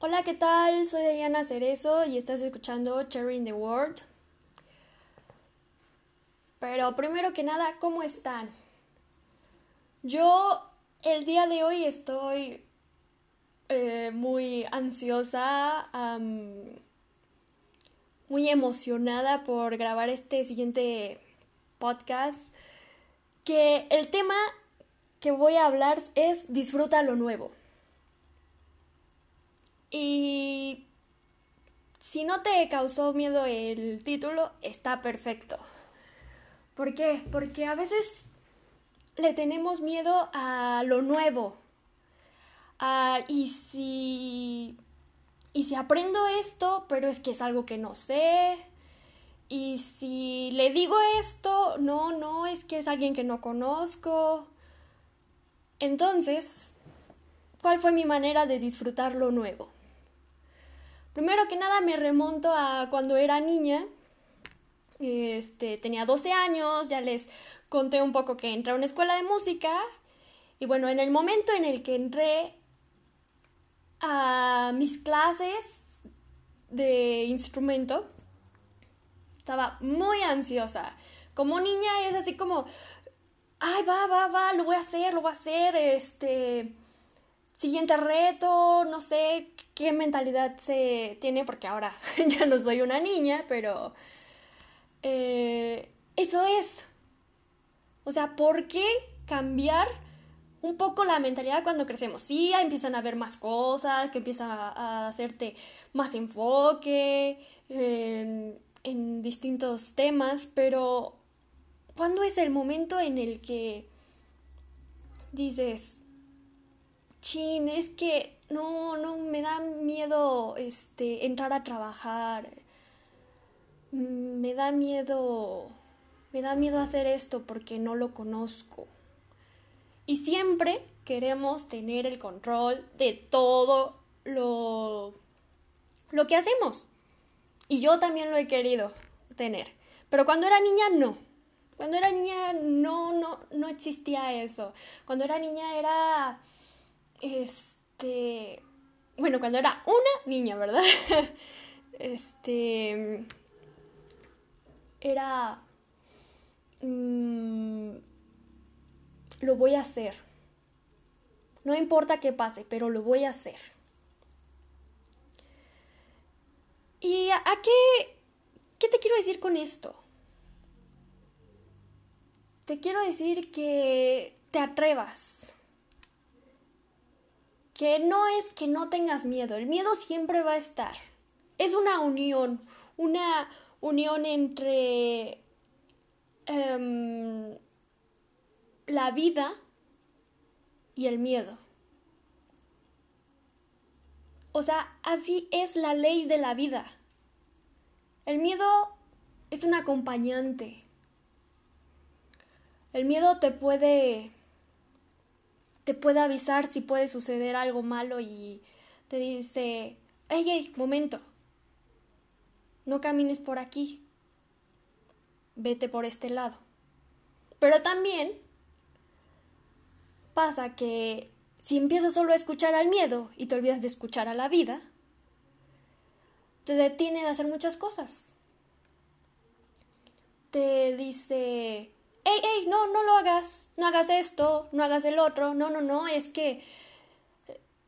Hola, ¿qué tal? Soy Diana Cerezo y estás escuchando Cherry in the World. Pero primero que nada, ¿cómo están? Yo el día de hoy estoy eh, muy ansiosa, muy emocionada por grabar este siguiente podcast, que el tema que voy a hablar es disfruta lo nuevo. Y si no te causó miedo el título, está perfecto. ¿Por qué? Porque a veces le tenemos miedo a lo nuevo. y si. Y si aprendo esto, pero es que es algo que no sé. Y si le digo esto, no, no, es que es alguien que no conozco. Entonces, ¿cuál fue mi manera de disfrutar lo nuevo? Primero que nada me remonto a cuando era niña. Este, tenía 12 años, ya les conté un poco que entré a una escuela de música. Y bueno, en el momento en el que entré a mis clases de instrumento, estaba muy ansiosa. Como niña es así como, ay, va, va, va, lo voy a hacer, lo voy a hacer, este, siguiente reto, no sé qué mentalidad se tiene, porque ahora ya no soy una niña, pero eh, eso es. O sea, ¿por qué cambiar un poco la mentalidad cuando crecemos? Sí, empiezan a ver más cosas, que empiezan a, hacerte más enfoque en, en distintos temas, pero ¿cuándo es el momento en el que dices, chin, es que no, no, me da miedo este, entrar a trabajar. Me da miedo, me da miedo hacer esto porque no lo conozco. Y siempre queremos tener el control de todo lo, lo que hacemos. Y yo también lo he querido tener. Pero cuando era niña, no. Cuando era niña, no, no, no existía eso. Cuando era niña era este, bueno, cuando era una niña, ¿verdad? este, era, mm, lo voy a hacer. No importa qué pase, pero lo voy a hacer. ¿Y a, qué, qué te quiero decir con esto? Te quiero decir que te atrevas que no es que no tengas miedo, el miedo siempre va a estar. Es una unión, una unión entre em, la vida y el miedo. O sea, así es la ley de la vida. El miedo es un acompañante. El miedo te puede te puede avisar si puede suceder algo malo y te dice, hey, hey, momento, no camines por aquí, vete por este lado. Pero también pasa que si empiezas solo a escuchar al miedo y te olvidas de escuchar a la vida, te detiene de hacer muchas cosas. Te dice, ¡Ey, ey! No, no lo hagas, no hagas esto, no hagas el otro, no, no, no, es que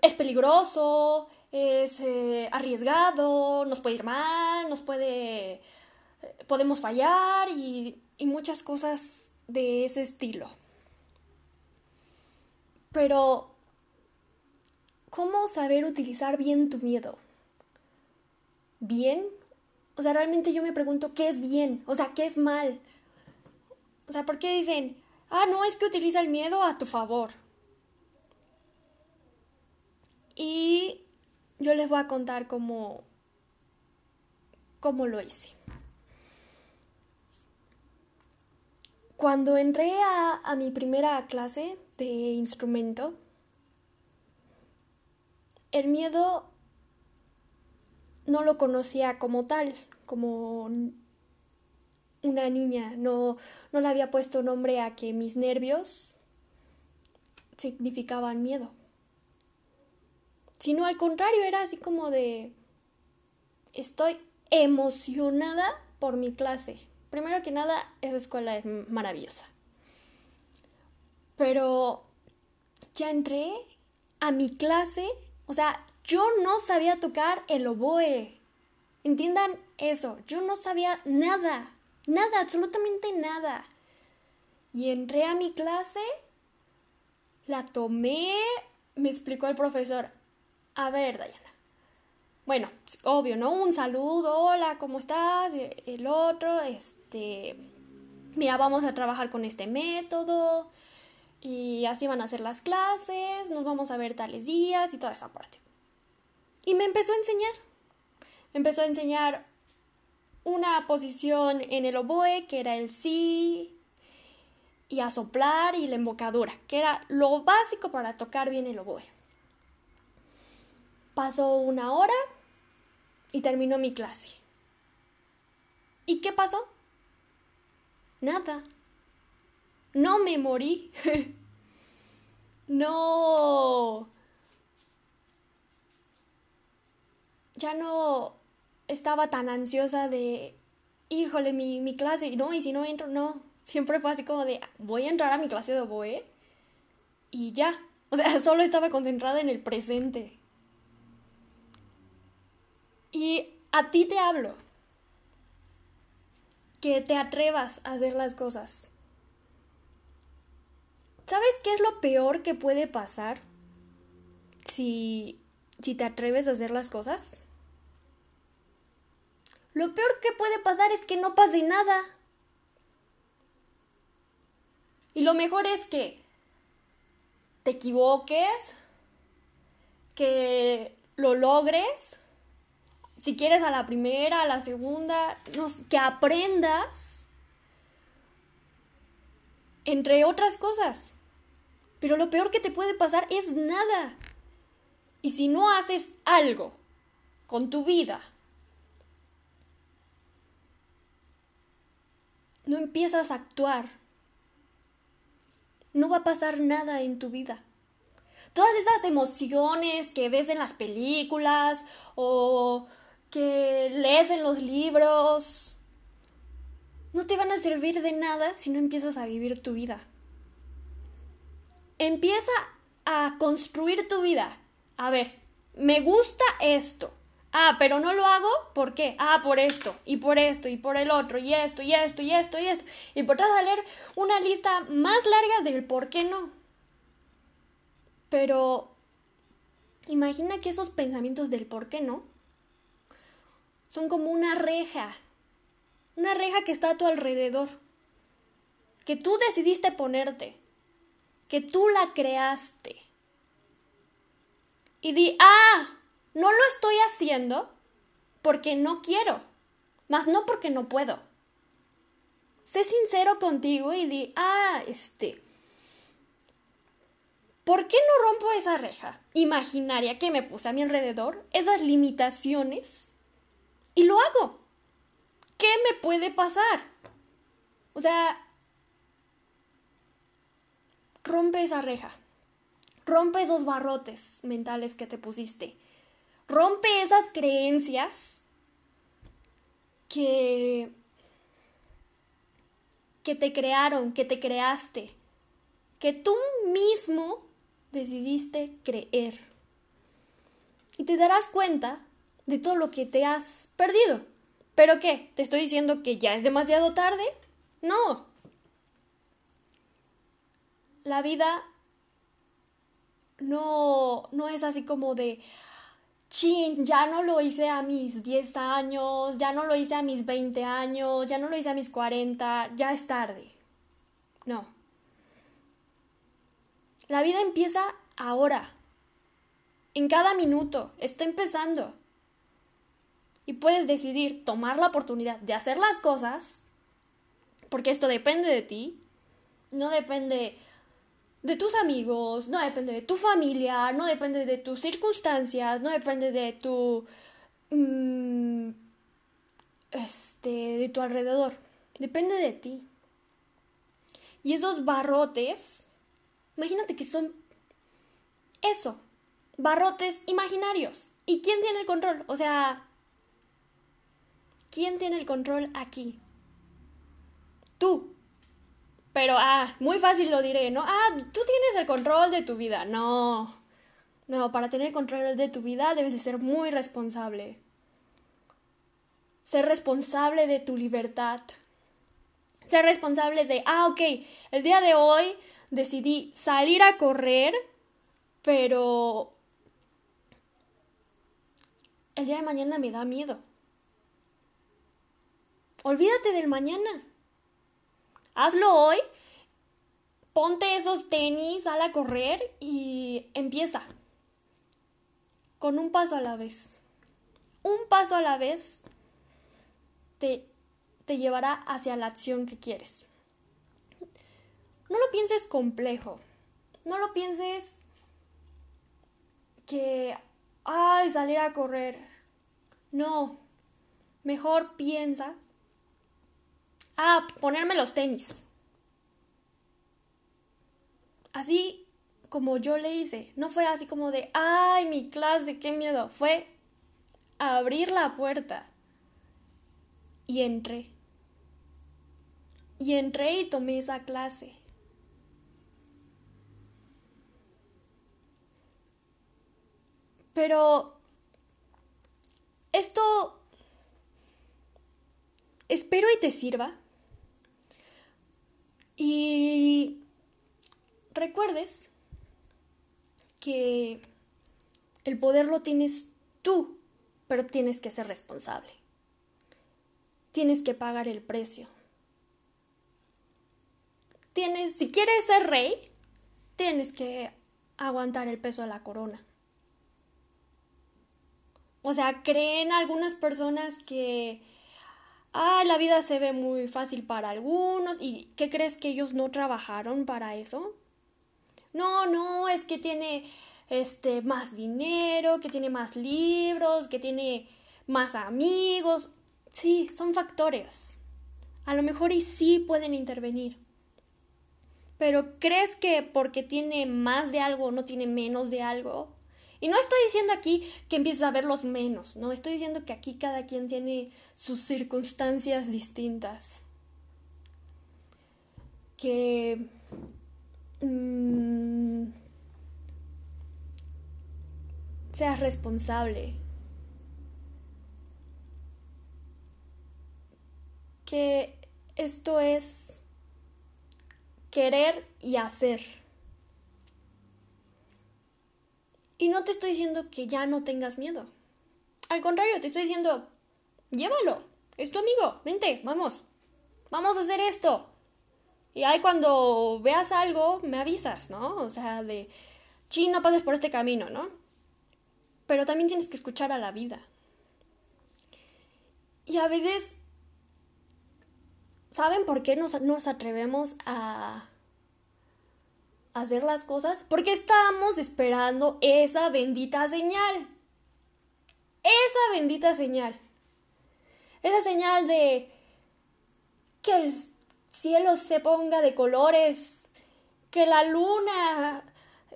es peligroso, es eh, arriesgado, nos puede ir mal, nos puede... podemos fallar y, y muchas cosas de ese estilo. Pero, ¿cómo saber utilizar bien tu miedo? ¿Bien? O sea, realmente yo me pregunto, ¿qué es bien? O sea, ¿qué es mal? O sea, ¿por qué dicen, ah, no, es que utiliza el miedo a tu favor? Y yo les voy a contar cómo, cómo lo hice. Cuando entré a, a mi primera clase de instrumento, el miedo no lo conocía como tal, como una niña, no, no le había puesto nombre a que mis nervios significaban miedo. sino al contrario, era así como de, estoy emocionada por mi clase. Primero que nada, esa escuela es maravillosa. Pero ya entré a mi clase, o sea, yo no sabía tocar el oboe. Entiendan eso, yo no sabía nada, nada, absolutamente nada. Y entré a mi clase, la tomé, me explicó el profesor. A ver, Dayana. Bueno, obvio, ¿no? Un saludo, hola, ¿cómo estás? El otro, este, mira, vamos a trabajar con este método y así van a ser las clases, nos vamos a ver tales días y toda esa parte. Y me empezó a enseñar. Me empezó a enseñar una posición en el oboe, que era el sí, y a soplar y la embocadura, que era lo básico para tocar bien el oboe. Pasó una hora y terminó mi clase. ¿Y qué pasó? Nada. No me morí. no. Ya no estaba tan ansiosa de, híjole, mi, mi clase, no, y si no entro, no. Siempre fue así como de, voy a entrar a mi clase de oboe y ya. O sea, solo estaba concentrada en el presente. Y a ti te hablo. Que te atrevas a hacer las cosas. ¿Sabes qué es lo peor que puede pasar si, si te atreves a hacer las cosas? Lo peor que puede pasar es que no pase nada. Y lo mejor es que te equivoques, que lo logres, si quieres a la primera, a la segunda, que aprendas, entre otras cosas. Pero lo peor que te puede pasar es nada. Y si no haces algo con tu vida no empiezas a actuar, no va a pasar nada en tu vida. Todas esas emociones que ves en las películas o que lees en los libros, no te van a servir de nada si no empiezas a vivir tu vida. Empieza a construir tu vida. A ver, me gusta esto. Ah, pero no lo hago, ¿por qué? Ah, por esto, y por esto, y por el otro, y esto, y esto, y esto, y esto. Y podrás leer una lista más larga del por qué no. Pero imagina que esos pensamientos del por qué no son como una reja, una reja que está a tu alrededor, que tú decidiste ponerte, que tú la creaste. Y di, ah, no lo estoy haciendo porque no quiero, más no porque no puedo. Sé sincero contigo y di, ah, este, ¿por qué no rompo esa reja imaginaria que me puse a mi alrededor, esas limitaciones, y lo hago? ¿Qué me puede pasar? O sea, rompe esa reja, rompe esos barrotes mentales que te pusiste Rompe esas creencias que, que te crearon, que te creaste, que tú mismo decidiste creer. Y te darás cuenta de todo lo que te has perdido. ¿Pero qué? ¿Te estoy diciendo que ya es demasiado tarde? No. La vida no, no es así como de, chin, ya no lo hice a mis 10 años, ya no lo hice a mis 20 años, ya no lo hice a mis 40, ya es tarde. No. La vida empieza ahora. En cada minuto. Está empezando. Y puedes decidir tomar la oportunidad de hacer las cosas, porque esto depende de ti. No depende de tus amigos, no depende de tu familia, no depende de tus circunstancias, no depende de tu... Mm, este, de tu alrededor. Depende de ti. Y esos barrotes, imagínate que son eso, barrotes imaginarios. ¿Y quién tiene el control? O sea, ¿quién tiene el control aquí? Tú. Pero, ah, muy fácil lo diré, ¿no? Ah, tú tienes el control de tu vida. No. No, para tener el control de tu vida debes de ser muy responsable. Ser responsable de tu libertad. Ser responsable de, ah, ok, el día de hoy decidí salir a correr, pero el día de mañana me da miedo. Olvídate del mañana. Hazlo hoy, ponte esos tenis, sal a correr y empieza. Con un paso a la vez. Un paso a la vez te, te llevará hacia la acción que quieres. No lo pienses complejo. No lo pienses que, ay, salir a correr. No. Mejor piensa Ah, ponerme los tenis. Así como yo le hice. No fue así como de, ay, mi clase, qué miedo. Fue abrir la puerta. Y entré. Y entré y tomé esa clase. Pero esto espero y te sirva y recuerdes que el poder lo tienes tú, pero tienes que ser responsable. Tienes que pagar el precio. Tienes, si quieres ser rey, tienes que aguantar el peso de la corona. O sea, creen algunas personas que ah, la vida se ve muy fácil para algunos. ¿Y qué crees que ellos no trabajaron para eso? No, no, es que tiene este más dinero, que tiene más libros, que tiene más amigos. Sí, son factores. A lo mejor y sí pueden intervenir. Pero ¿crees que porque tiene más de algo no tiene menos de algo? Y no estoy diciendo aquí que empieces a verlos menos, no, estoy diciendo que aquí cada quien tiene sus circunstancias distintas. Que... Mm, seas responsable. Que esto es querer y hacer. Y no te estoy diciendo que ya no tengas miedo. Al contrario, te estoy diciendo, llévalo. Es tu amigo. Vente, vamos. Vamos a hacer esto. Y ahí cuando veas algo, me avisas, ¿no? O sea, de, chi, no pases por este camino, ¿no? Pero también tienes que escuchar a la vida. Y a veces, ¿saben por qué nos, nos atrevemos a hacer las cosas porque estamos esperando esa bendita señal. Esa bendita señal. Esa señal de que el cielo se ponga de colores, que la luna,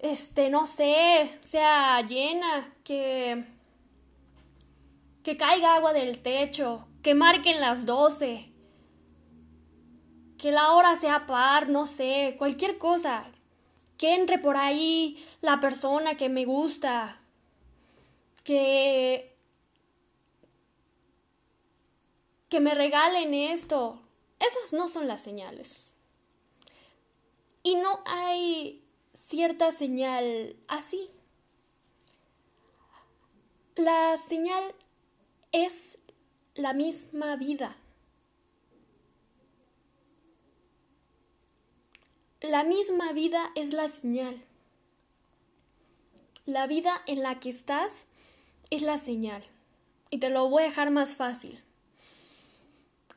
este, no sé, sea llena, que, que caiga agua del techo, que marquen las doce, que la hora sea par, no sé, cualquier cosa, que entre por ahí la persona que me gusta, que que me regalen esto. Esas no son las señales. Y no hay cierta señal así. La señal es la misma vida. La misma vida es la señal. La vida en la que estás es la señal. Y te lo voy a dejar más fácil.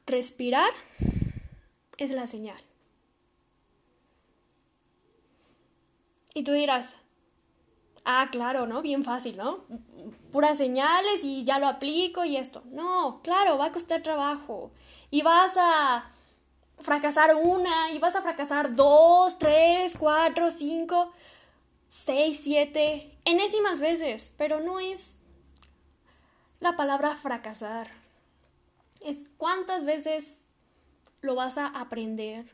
Respirar es la señal. Y tú dirás, ah, claro, ¿no? Bien fácil, ¿no? Puras señales y ya lo aplico y esto. No, claro, va a costar trabajo. Y vas a fracasar una y vas a fracasar dos, tres, cuatro, cinco. seis, siete, enésimas veces, pero no es la palabra fracasar. Es cuántas veces lo vas a aprender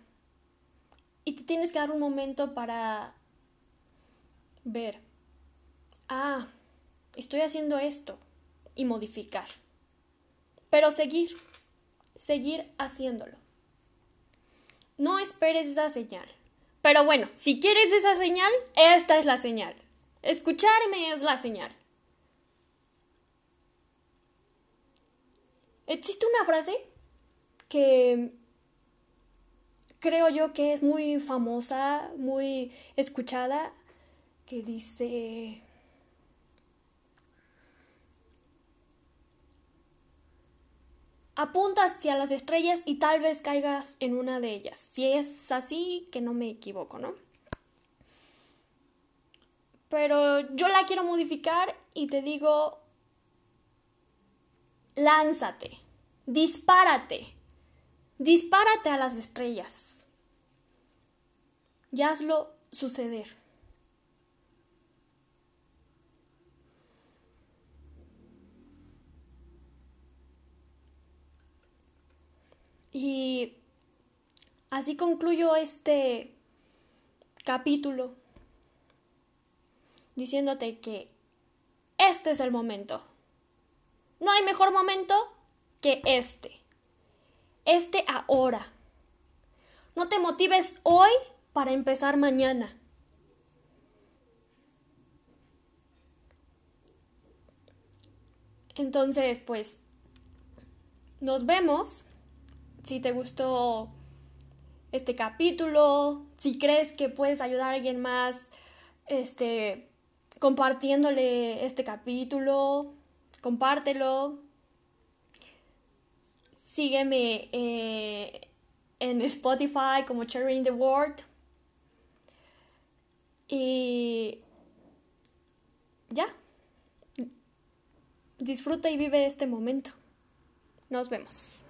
y te tienes que dar un momento para ver, ah, estoy haciendo esto y modificar. Pero seguir, seguir haciéndolo. No esperes esa señal. Pero bueno, si quieres esa señal, esta es la señal. Escucharme es la señal. Existe una frase que creo yo que es muy famosa, muy escuchada, que dice... Apunta hacia las estrellas y tal vez caigas en una de ellas. Si es así, que no me equivoco, ¿no? Pero yo la quiero modificar y te digo, lánzate, dispárate, dispárate a las estrellas y hazlo suceder. Y así concluyo este capítulo diciéndote que este es el momento. No hay mejor momento que este. Este ahora. No te motives hoy para empezar mañana. Entonces, pues, nos vemos. Si te gustó este capítulo, si crees que puedes ayudar a alguien más, este, compartiéndole este capítulo, compártelo. Sígueme eh, en Spotify como in the World. Y ya. Disfruta y vive este momento. Nos vemos.